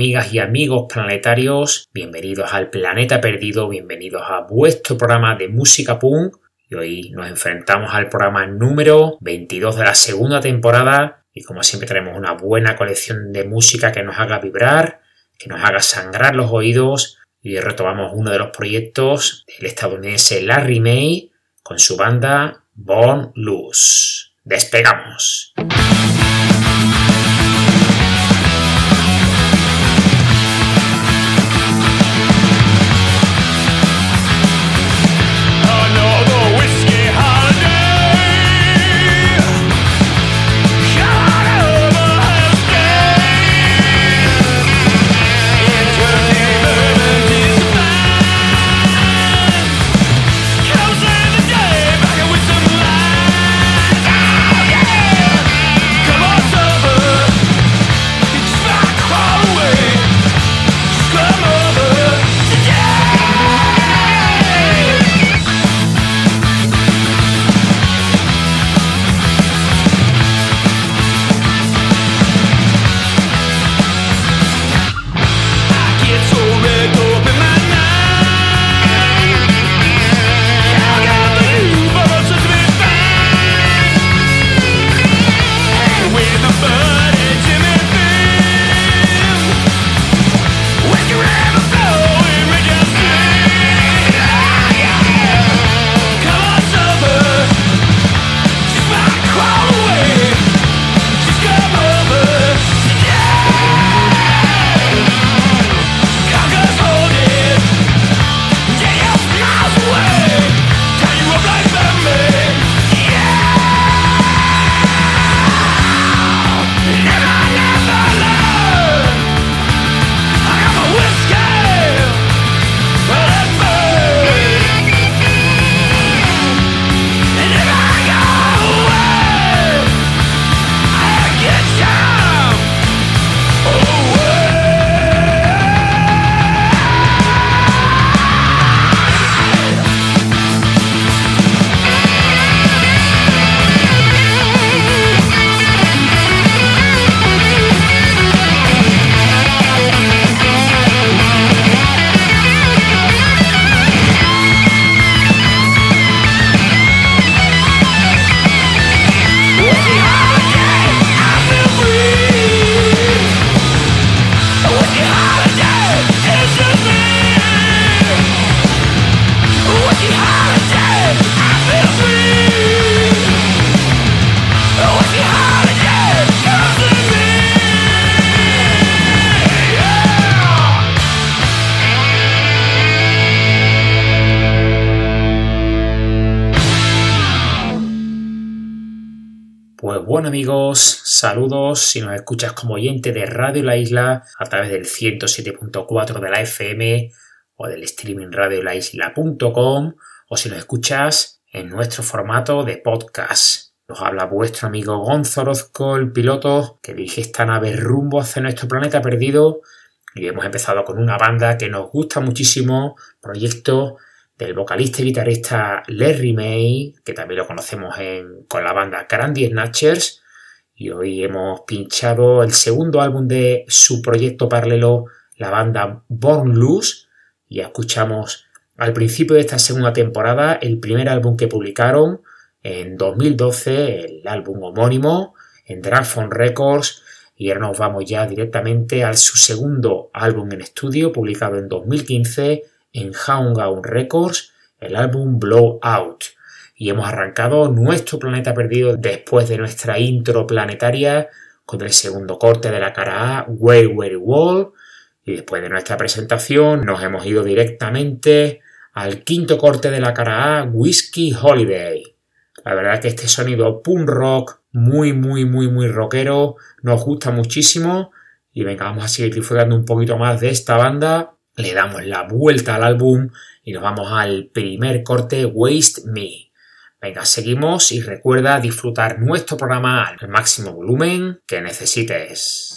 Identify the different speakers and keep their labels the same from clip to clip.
Speaker 1: amigas y amigos planetarios, bienvenidos al Planeta Perdido, bienvenidos a vuestro programa de música punk. Y hoy nos enfrentamos al programa número 22 de la segunda temporada y como siempre tenemos una buena colección de música que nos haga vibrar, que nos haga sangrar los oídos y retomamos uno de los proyectos del estadounidense Larry May con su banda Born Loose. ¡Despegamos! Bueno amigos, saludos si nos escuchas como oyente de Radio La Isla a través del 107.4 de la FM o del streaming radiolaisla.com o si nos escuchas en nuestro formato de podcast. Nos habla vuestro amigo Gonzorozco, el piloto que dirige esta nave rumbo hacia nuestro planeta perdido y hemos empezado con una banda que nos gusta muchísimo, proyecto del vocalista y guitarrista Larry May, que también lo conocemos con la banda Candy Snatchers, y hoy hemos pinchado el segundo álbum de su proyecto paralelo, la banda Born Loose, y escuchamos al principio de esta segunda temporada el primer álbum que publicaron en 2012, el álbum homónimo, en Dragphone Records, y ahora nos vamos ya directamente al su segundo álbum en estudio, publicado en 2015, en Hound Records el álbum Blow Out. Y hemos arrancado nuestro planeta perdido después de nuestra intro planetaria con el segundo corte de la cara A, Way Way Wall. Y después de nuestra presentación nos hemos ido directamente al quinto corte de la cara A, Whiskey Holiday. La verdad que este sonido punk rock muy, muy, muy, muy rockero nos gusta muchísimo. Y venga, vamos a seguir disfrutando un poquito más de esta banda le damos la vuelta al álbum y nos vamos al primer corte Waste Me. Venga, seguimos y recuerda disfrutar nuestro programa al máximo volumen que necesites.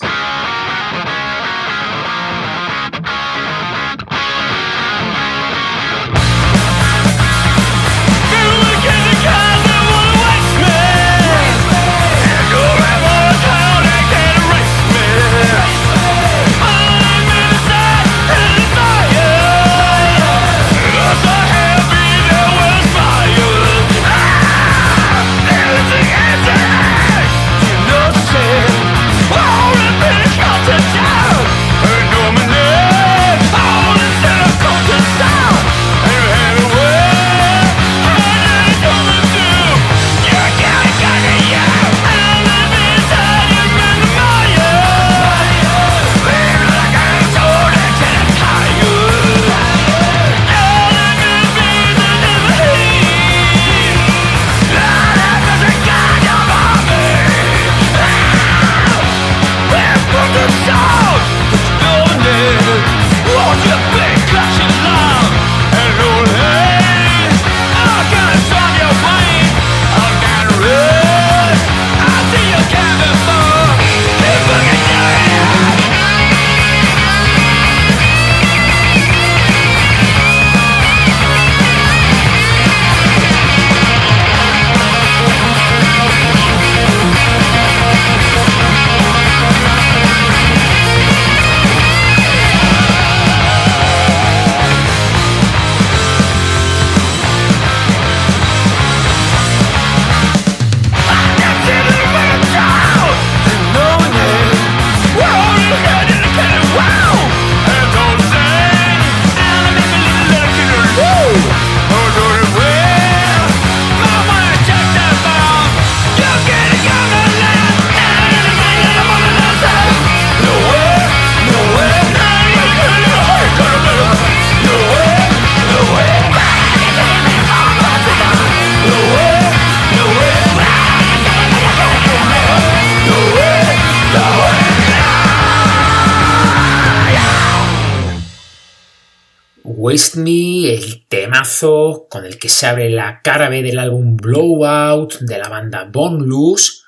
Speaker 1: Waste Me, el temazo con el que se abre la cara B del álbum Blowout de la banda Bone Loose.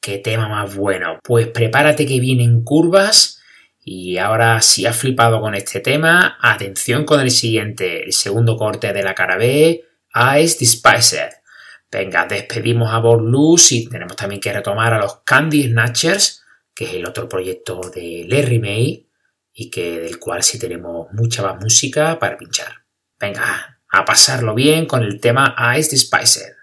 Speaker 1: Qué tema más bueno. Pues prepárate que vienen curvas. Y ahora, si has flipado con este tema, atención con el siguiente, el segundo corte de la cara B, Ice Despicer. Venga, despedimos a Born Loose y tenemos también que retomar a los Candy Snatchers, que es el otro proyecto de Larry May y que del cual sí tenemos mucha más música para pinchar. Venga, a pasarlo bien con el tema Ice Spicer.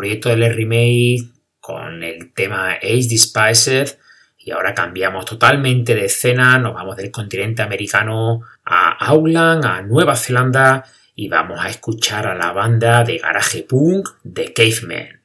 Speaker 1: Proyecto de Larry May con el tema Ace Despised y ahora cambiamos totalmente de escena, nos vamos del continente americano a Auckland, a Nueva Zelanda y vamos a escuchar a la banda de garaje punk de Caveman.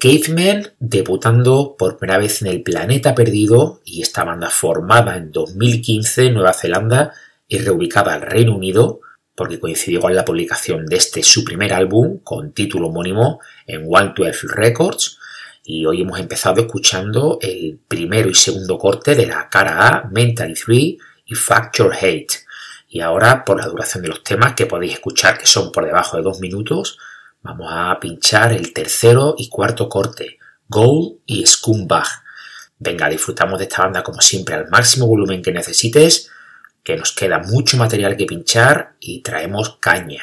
Speaker 1: Cavemen debutando por primera vez en el Planeta Perdido y esta banda formada en 2015 en Nueva Zelanda y reubicada al Reino Unido porque coincidió con la publicación de este su primer álbum con título homónimo en 112 Records y hoy hemos empezado escuchando el primero y segundo corte de la cara A, Mentally 3 y Factor Hate. Y ahora, por la duración de los temas que podéis escuchar, que son por debajo de dos minutos, Vamos a pinchar el tercero y cuarto corte, Gold y Scumbag. Venga, disfrutamos de esta banda como siempre al máximo volumen que necesites, que nos queda mucho material que pinchar y traemos caña.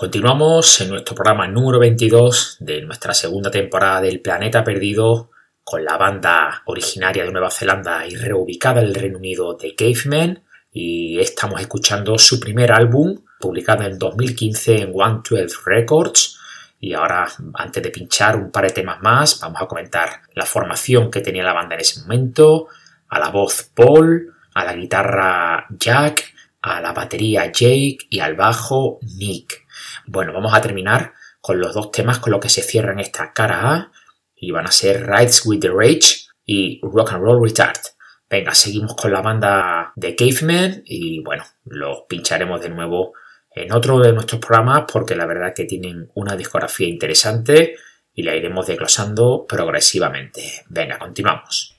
Speaker 1: Continuamos en nuestro programa número 22 de nuestra segunda temporada del Planeta Perdido con la banda originaria de Nueva Zelanda y reubicada en el Reino Unido de Cavemen. Y estamos escuchando su primer álbum publicado en 2015 en 112 Records. Y ahora antes de pinchar un par de temas más vamos a comentar la formación que tenía la banda en ese momento, a la voz Paul, a la guitarra Jack, a la batería Jake y al bajo Nick. Bueno, vamos a terminar con los dos temas con los que se cierran esta cara A y van a ser Rides with the Rage y Rock and Roll Retard. Venga, seguimos con la banda de Caveman y bueno, los pincharemos de nuevo en otro de nuestros programas porque la verdad que tienen una discografía interesante y la iremos desglosando progresivamente. Venga, continuamos.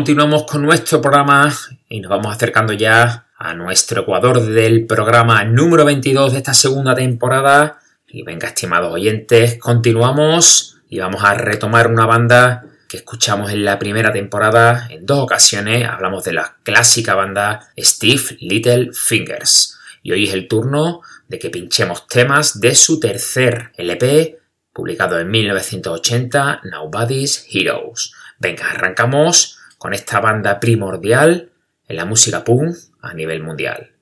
Speaker 1: Continuamos con nuestro programa y nos vamos acercando ya a nuestro ecuador del programa número 22 de esta segunda temporada. Y venga, estimados oyentes, continuamos y vamos a retomar una banda que escuchamos en la primera temporada en dos ocasiones. Hablamos de la clásica banda Steve Little Fingers. Y hoy es el turno de que pinchemos temas de su tercer LP, publicado en 1980, Nobody's Heroes. Venga, arrancamos con esta banda primordial en la música punk a nivel mundial.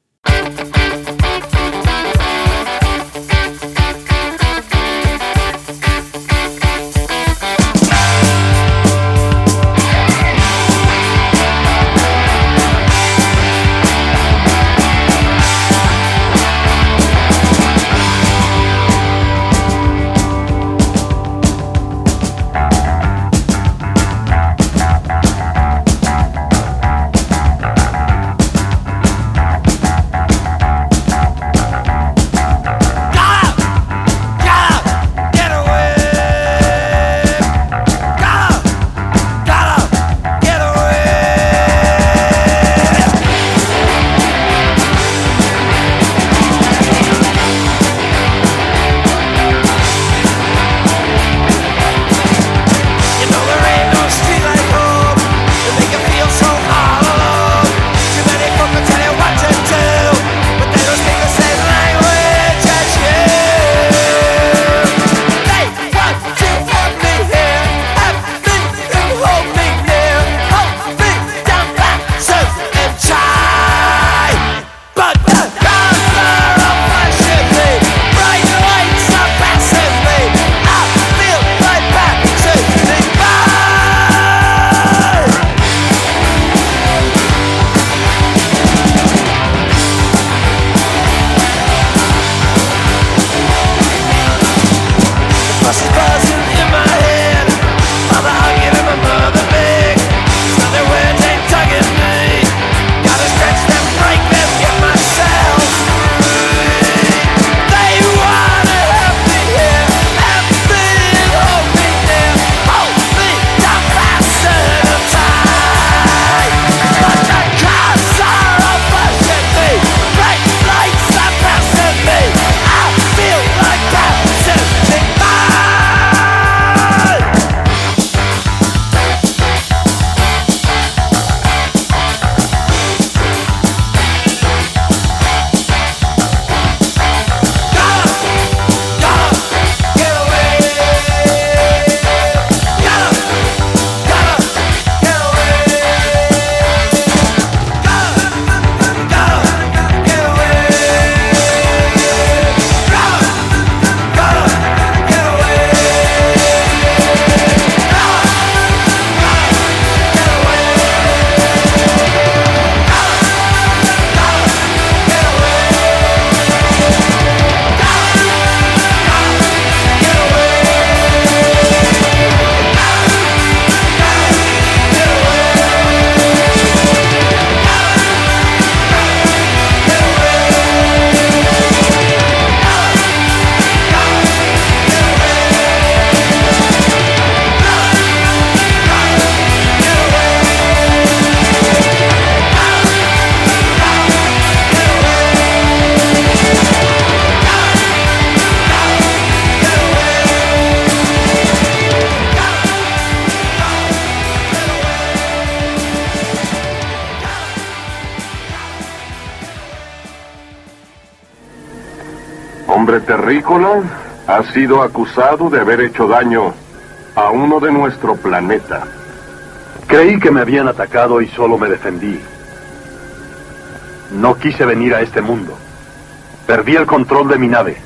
Speaker 2: terrícola ha sido acusado de haber hecho daño a uno de nuestro planeta.
Speaker 3: Creí que me habían atacado y solo me defendí. No quise venir a este mundo. Perdí el control de mi nave.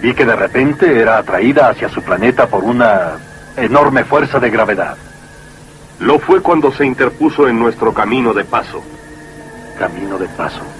Speaker 3: Vi que de repente era atraída hacia su planeta por una enorme fuerza de gravedad.
Speaker 2: Lo fue cuando se interpuso en nuestro camino de paso.
Speaker 3: Camino de paso.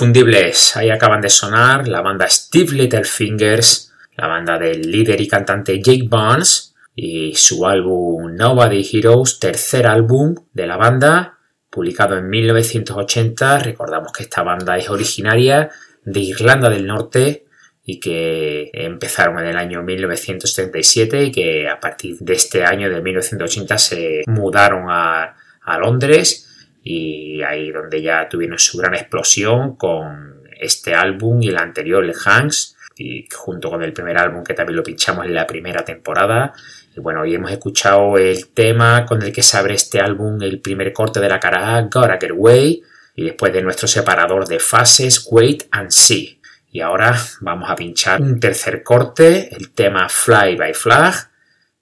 Speaker 1: inconfundibles. Ahí acaban de sonar la banda Steve Littlefingers,
Speaker 3: la banda del líder y cantante Jake Barnes y su álbum Nobody Heroes, tercer álbum de la banda, publicado en 1980. Recordamos que esta banda es originaria de Irlanda del Norte y que empezaron en el año 1937 y que a partir de este año de 1980 se mudaron a, a Londres y ahí donde ya tuvieron su gran explosión con este álbum y el anterior, el Hanks, y junto con el primer álbum que también lo pinchamos en la primera temporada. Y bueno, hoy hemos escuchado el tema con el que se abre este álbum, el primer corte de la cara Gotta Get Away, y después de nuestro separador de fases, Wait and See. Y ahora vamos a pinchar un tercer corte, el tema Fly by Flag,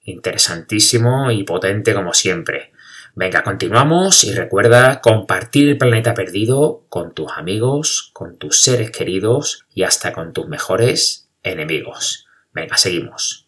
Speaker 3: interesantísimo y potente como siempre. Venga, continuamos y recuerda compartir el planeta perdido con tus amigos, con tus seres queridos y hasta con tus mejores enemigos. Venga, seguimos.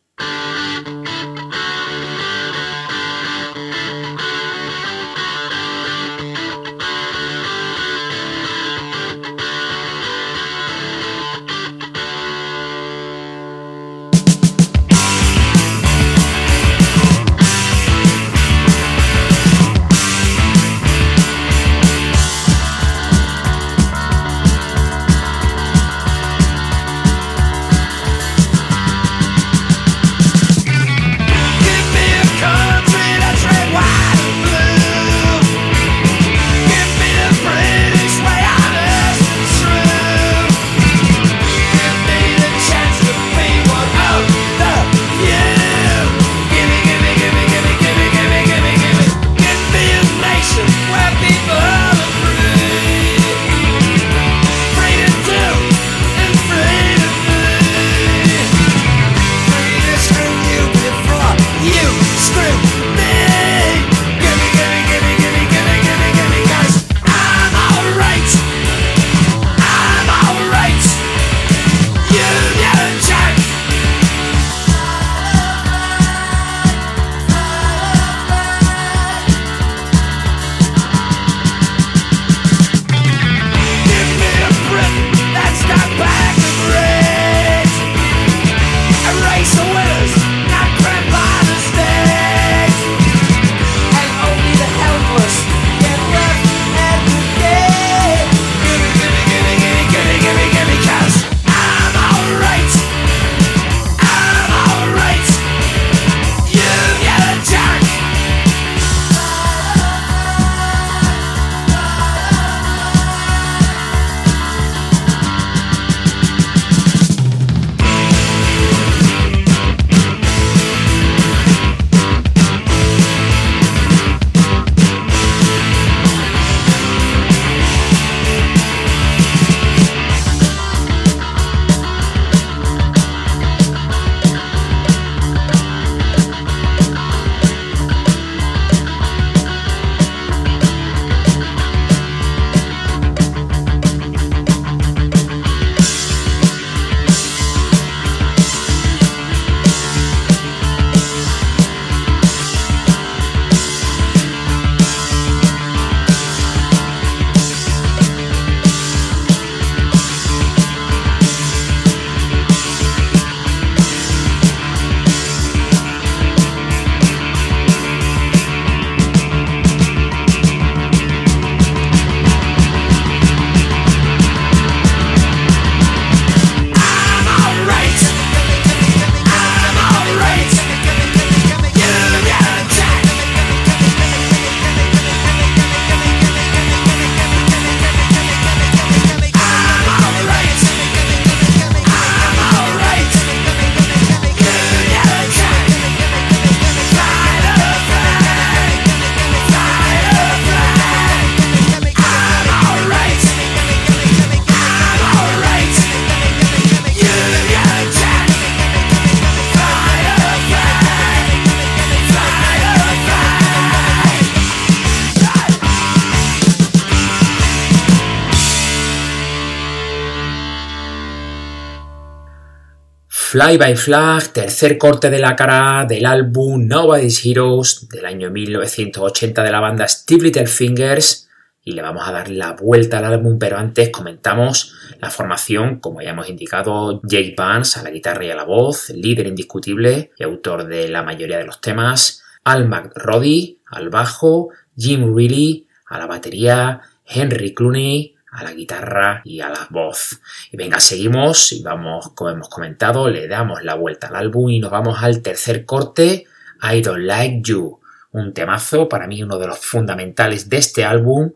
Speaker 1: Fly
Speaker 3: by Flag, tercer corte de la cara del álbum Nobody's Heroes del año 1980 de la banda Steve Little Fingers
Speaker 1: y le vamos a dar la vuelta al álbum, pero antes comentamos la formación, como ya hemos indicado, Jake Vance a la guitarra y a la voz, líder indiscutible y autor de la mayoría de los temas, Al McRoddy al bajo, Jim Reilly a la batería, Henry Clooney a la guitarra y a la voz. Y venga, seguimos y vamos, como hemos comentado, le damos la vuelta al álbum y nos vamos al tercer corte, I Don't Like You. Un temazo, para mí uno de los fundamentales de este álbum.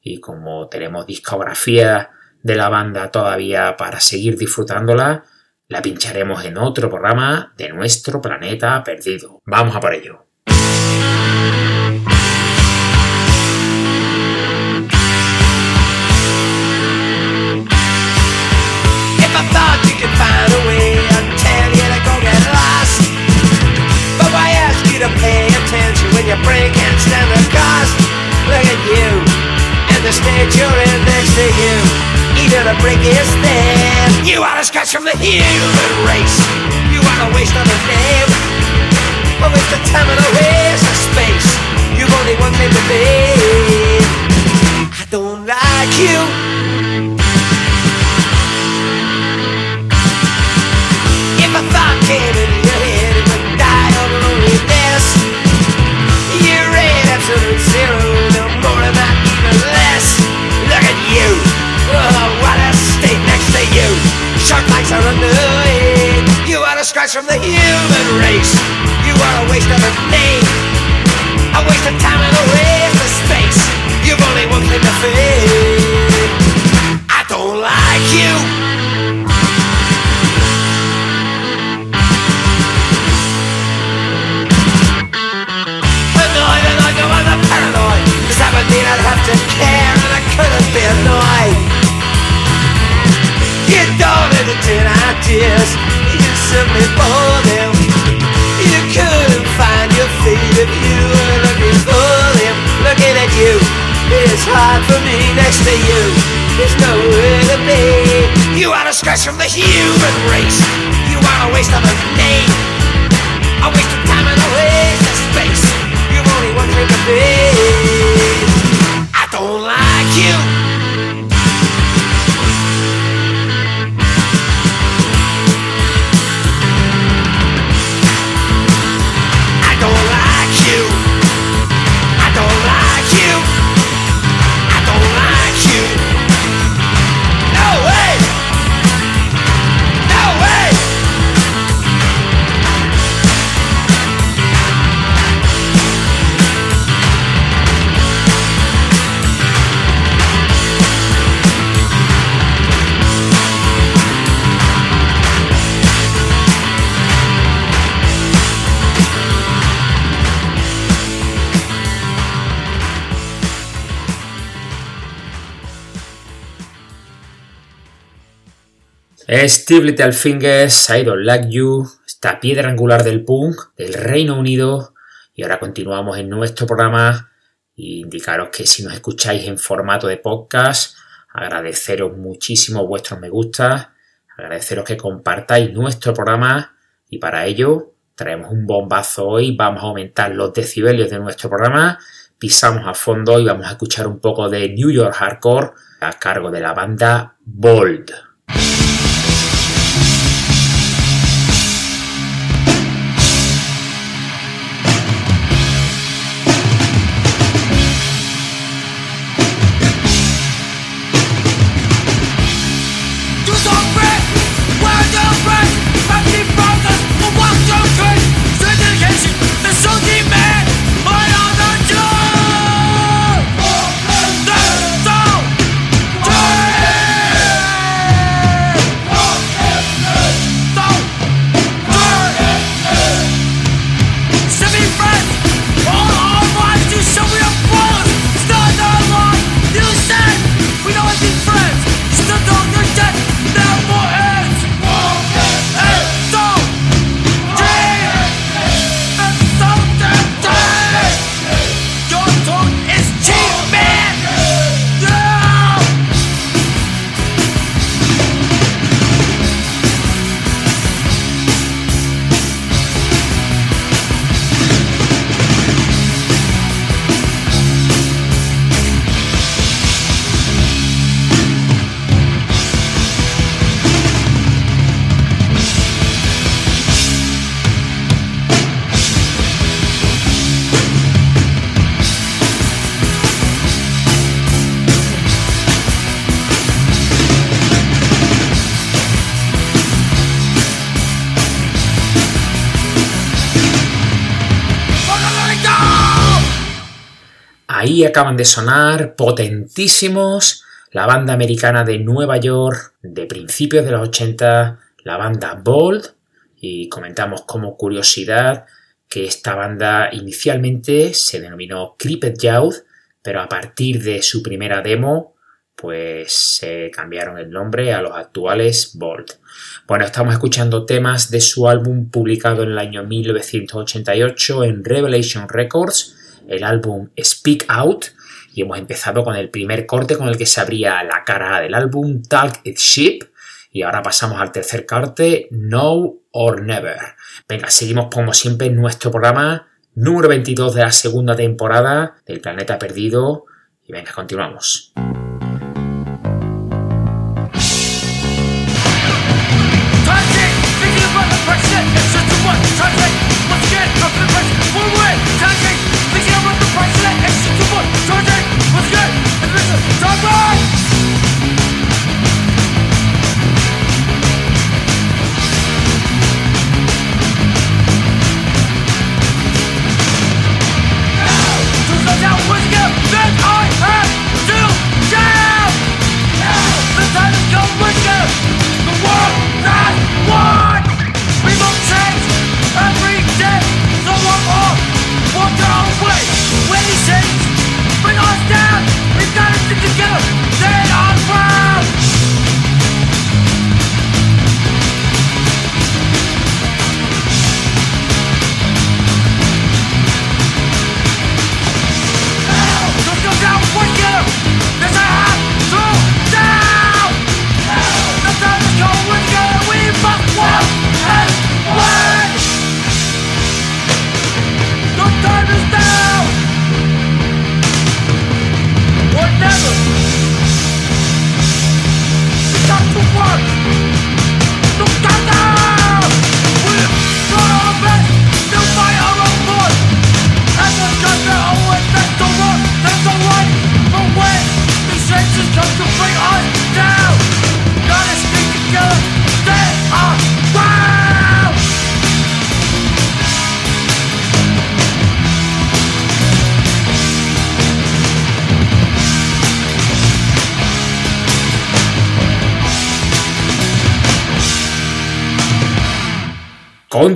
Speaker 1: Y como tenemos discografía de la banda todavía para seguir disfrutándola, la pincharemos en otro programa de nuestro planeta perdido. Vamos a por ello.
Speaker 3: Your brain can't stand the cost? Look at you, and the stage you're in next to you. Eager to break his thin. You are a scratch from the human race. You are a waste of a name. A waste of time and a waste of space. You've only one thing to be. I don't like you. A scratch from the human race. You are a waste of a name, a waste of time and a waste of space. You've only one thing to feel. I don't like you. annoyed, annoyed, no, I'm not paranoid Cause that would mean I'd have to care and I couldn't be annoyed You don't entertain ideas, bore them You couldn't find your feet if you were looking for them Looking at you, it's hard for me next to you There's nowhere to be You are a scratch from the human race You are a waste of a name a waste of time and a waste of space. You've only one thing to be. I don't like you.
Speaker 1: Steve Littlefingers, I Don't Like You, esta piedra angular del punk del Reino Unido. Y ahora continuamos en nuestro programa. Y indicaros que si nos escucháis en formato de podcast, agradeceros muchísimo vuestros me gusta, agradeceros que compartáis nuestro programa. Y para ello traemos un bombazo hoy. Vamos a aumentar los decibelios de nuestro programa. Pisamos a fondo y vamos a escuchar un poco de New York Hardcore a cargo de la banda Bold. Acaban de sonar potentísimos la banda americana de Nueva York de principios de los 80, la banda Bold, y comentamos como curiosidad que esta banda inicialmente se denominó Creeped Youth, pero a partir de su primera demo, pues se cambiaron el nombre a los actuales Bold. Bueno, estamos escuchando temas de su álbum publicado en el año 1988 en Revelation Records, el álbum Speak Out, y hemos empezado con el primer corte con el que se abría la cara del álbum Talk It Ship, y ahora pasamos al tercer corte No or Never. Venga, seguimos como siempre en nuestro programa número 22 de la segunda temporada del Planeta Perdido, y venga, continuamos.
Speaker 4: 准备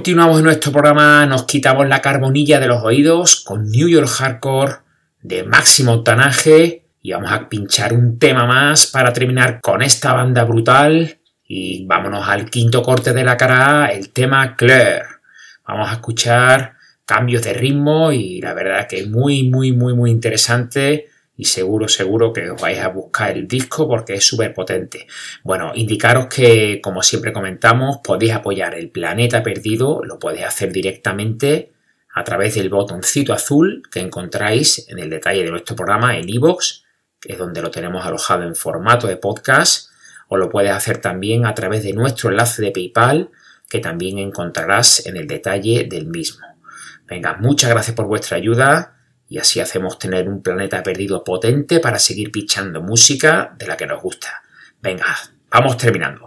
Speaker 1: Continuamos en nuestro programa, nos quitamos la carbonilla de los oídos con New York Hardcore de máximo octanaje y vamos a pinchar un tema más para terminar con esta banda brutal y vámonos al quinto corte de la cara el tema Claire. Vamos a escuchar cambios de ritmo y la verdad que es muy muy muy muy interesante y seguro, seguro que os vais a buscar el disco porque es súper potente. Bueno, indicaros que, como siempre comentamos, podéis apoyar el planeta perdido, lo podéis hacer directamente a través del botoncito azul que encontráis en el detalle de nuestro programa en iVoox, que es donde lo tenemos alojado en formato de podcast, o lo puedes hacer también a través de nuestro enlace de PayPal, que también encontrarás en el detalle del mismo. Venga, muchas gracias por vuestra ayuda y así hacemos tener un planeta perdido potente para seguir pichando música de la que nos gusta. Venga, vamos terminando.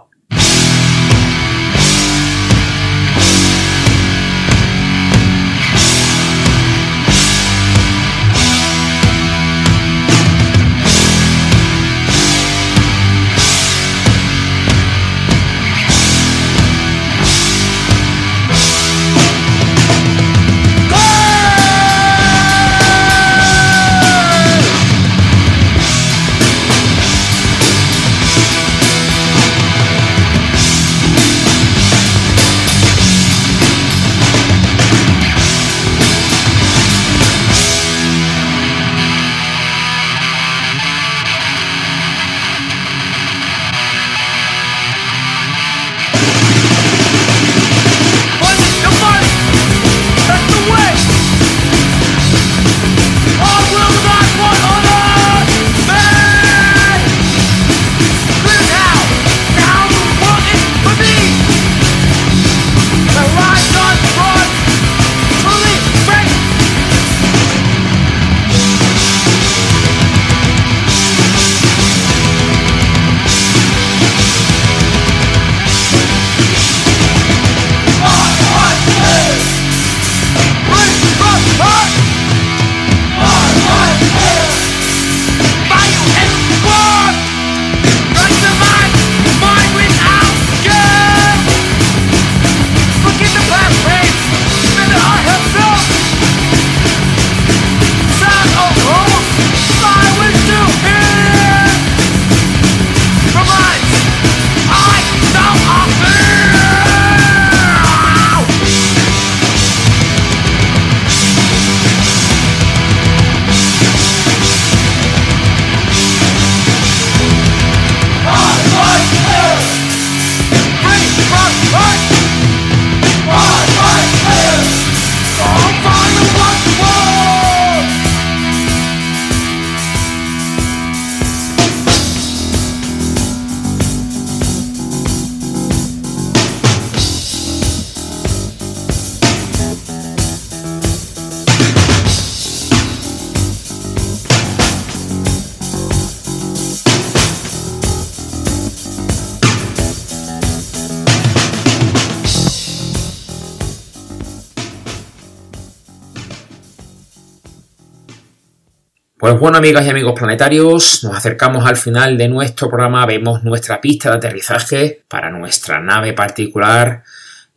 Speaker 1: Bueno, amigas y amigos planetarios, nos acercamos al final de nuestro programa, vemos nuestra pista de aterrizaje para nuestra nave particular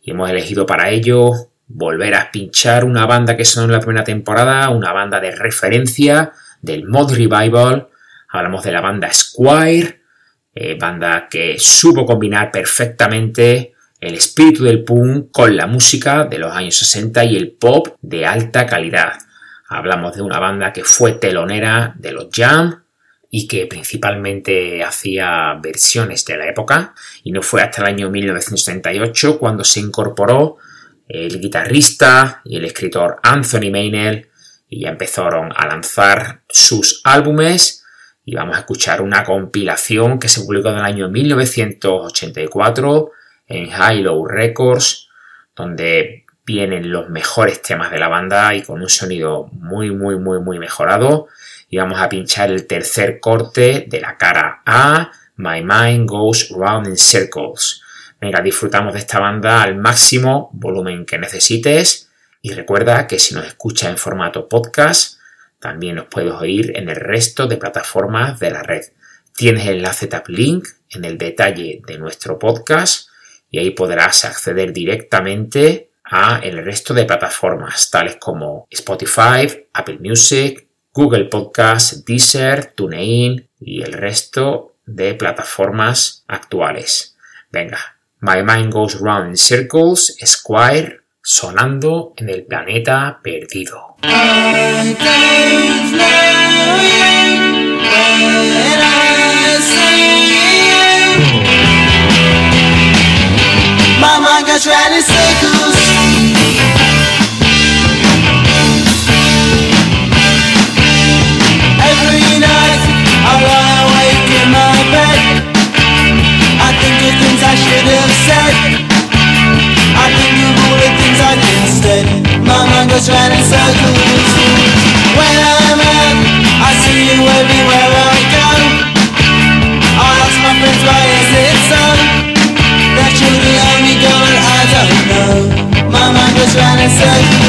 Speaker 1: y hemos elegido para ello volver a pinchar una banda que sonó en la primera temporada, una banda de referencia del Mod Revival. Hablamos de la banda Squire, eh, banda que supo combinar perfectamente el espíritu del punk con la música de los años 60 y el pop de alta calidad. Hablamos de una banda que fue telonera de los Jam y que principalmente hacía versiones de la época y no fue hasta el año 1978 cuando se incorporó el guitarrista y el escritor Anthony Maynell y ya empezaron a lanzar sus álbumes y vamos a escuchar una compilación que se publicó en el año 1984 en High Low Records donde vienen los mejores temas de la banda y con un sonido muy, muy, muy, muy mejorado. Y vamos a pinchar el tercer corte de la cara A, My Mind Goes Round in Circles. Venga, disfrutamos de esta banda al máximo volumen que necesites. Y recuerda que si nos escuchas en formato podcast, también nos puedes oír en el resto de plataformas de la red. Tienes el enlace Tap Link en el detalle de nuestro podcast y ahí podrás acceder directamente el resto de plataformas tales como Spotify, Apple Music, Google Podcast, Deezer, TuneIn y el resto de plataformas actuales. Venga, My Mind Goes Round in Circles, Squire, sonando en el planeta perdido.
Speaker 5: My mind goes round in circles. things I should have said. I think of all the things I did instead. My mind goes round in circles. When I'm out, I see you everywhere I go. I ask my friends why is it so? That you're the only girl and I don't know. My mind goes round in circles.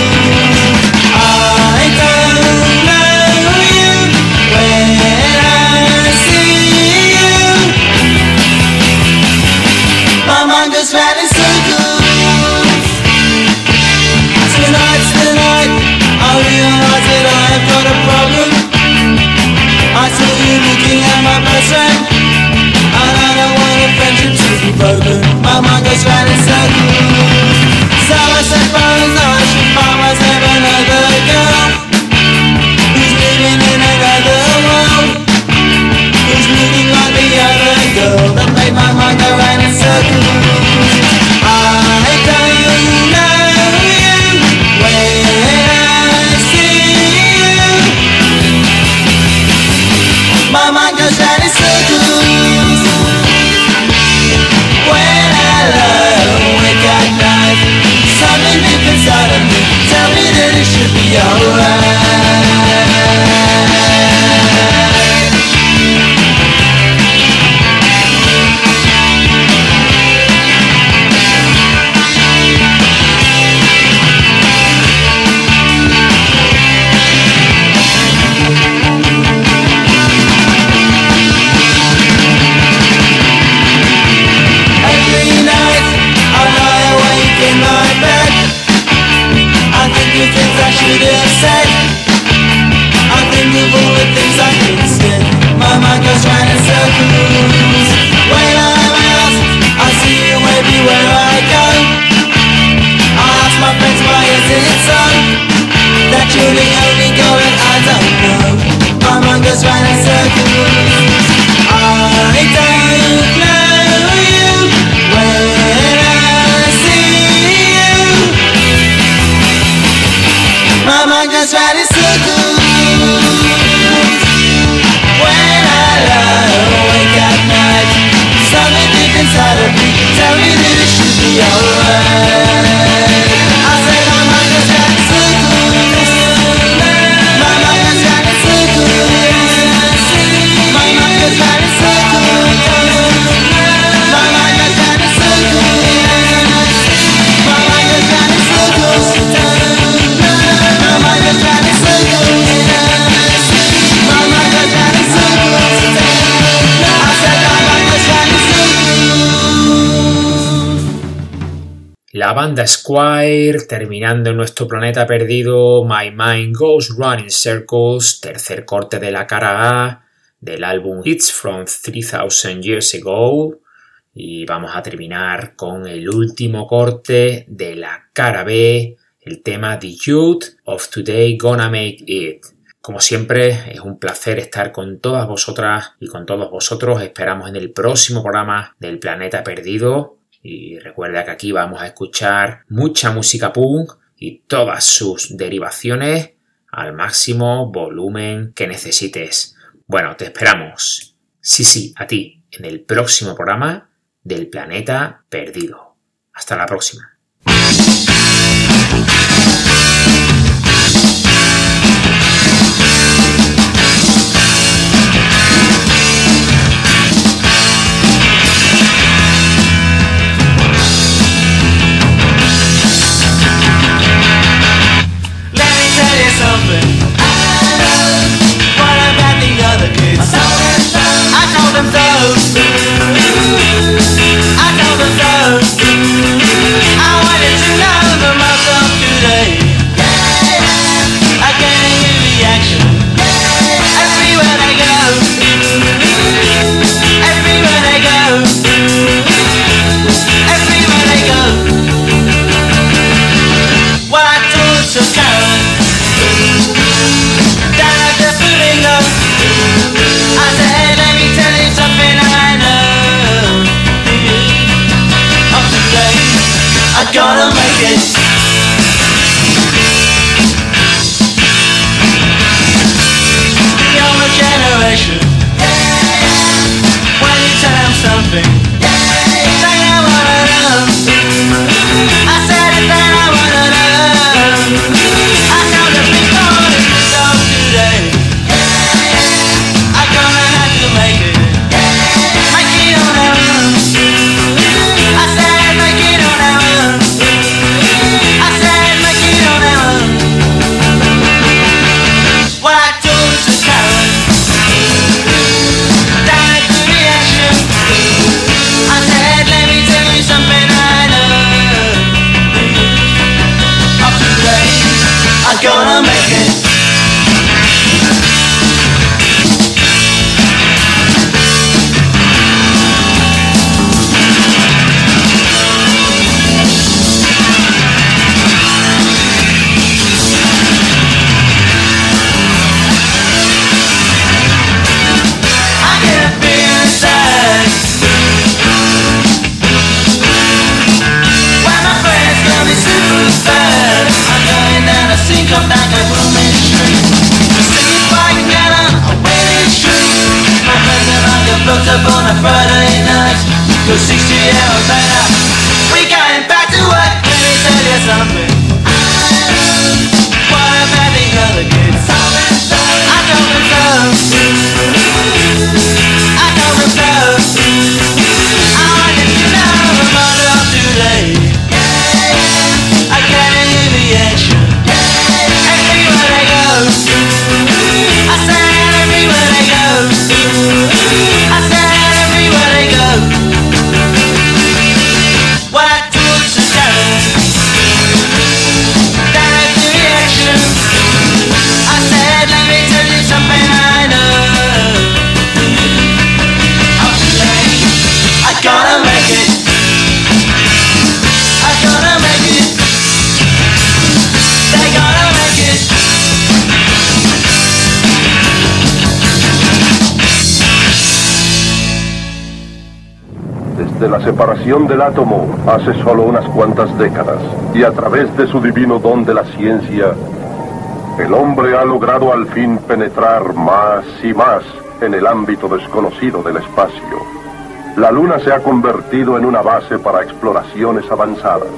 Speaker 5: La banda Squire, terminando en nuestro planeta perdido, My Mind Goes Running Circles, tercer corte de la cara A del álbum It's From 3000 Years Ago. Y vamos a terminar con el último corte de la cara B, el tema The Youth of Today Gonna Make It. Como siempre, es un placer estar con todas vosotras y con todos vosotros. Esperamos en el próximo programa del Planeta Perdido. Y recuerda que aquí vamos a escuchar mucha música punk y todas sus derivaciones al máximo volumen que necesites. Bueno, te esperamos. Sí, sí, a ti, en el próximo programa del Planeta Perdido. Hasta la próxima.
Speaker 2: La separación del átomo hace solo unas cuantas décadas, y a través de su divino don de la ciencia, el hombre ha logrado al fin penetrar más y más en el ámbito desconocido del espacio. La Luna se ha convertido en una base para exploraciones avanzadas.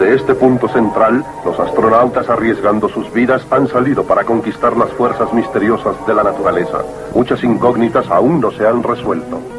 Speaker 2: De este punto central, los astronautas arriesgando sus vidas han salido para conquistar las fuerzas misteriosas de la naturaleza. Muchas incógnitas aún no se han resuelto.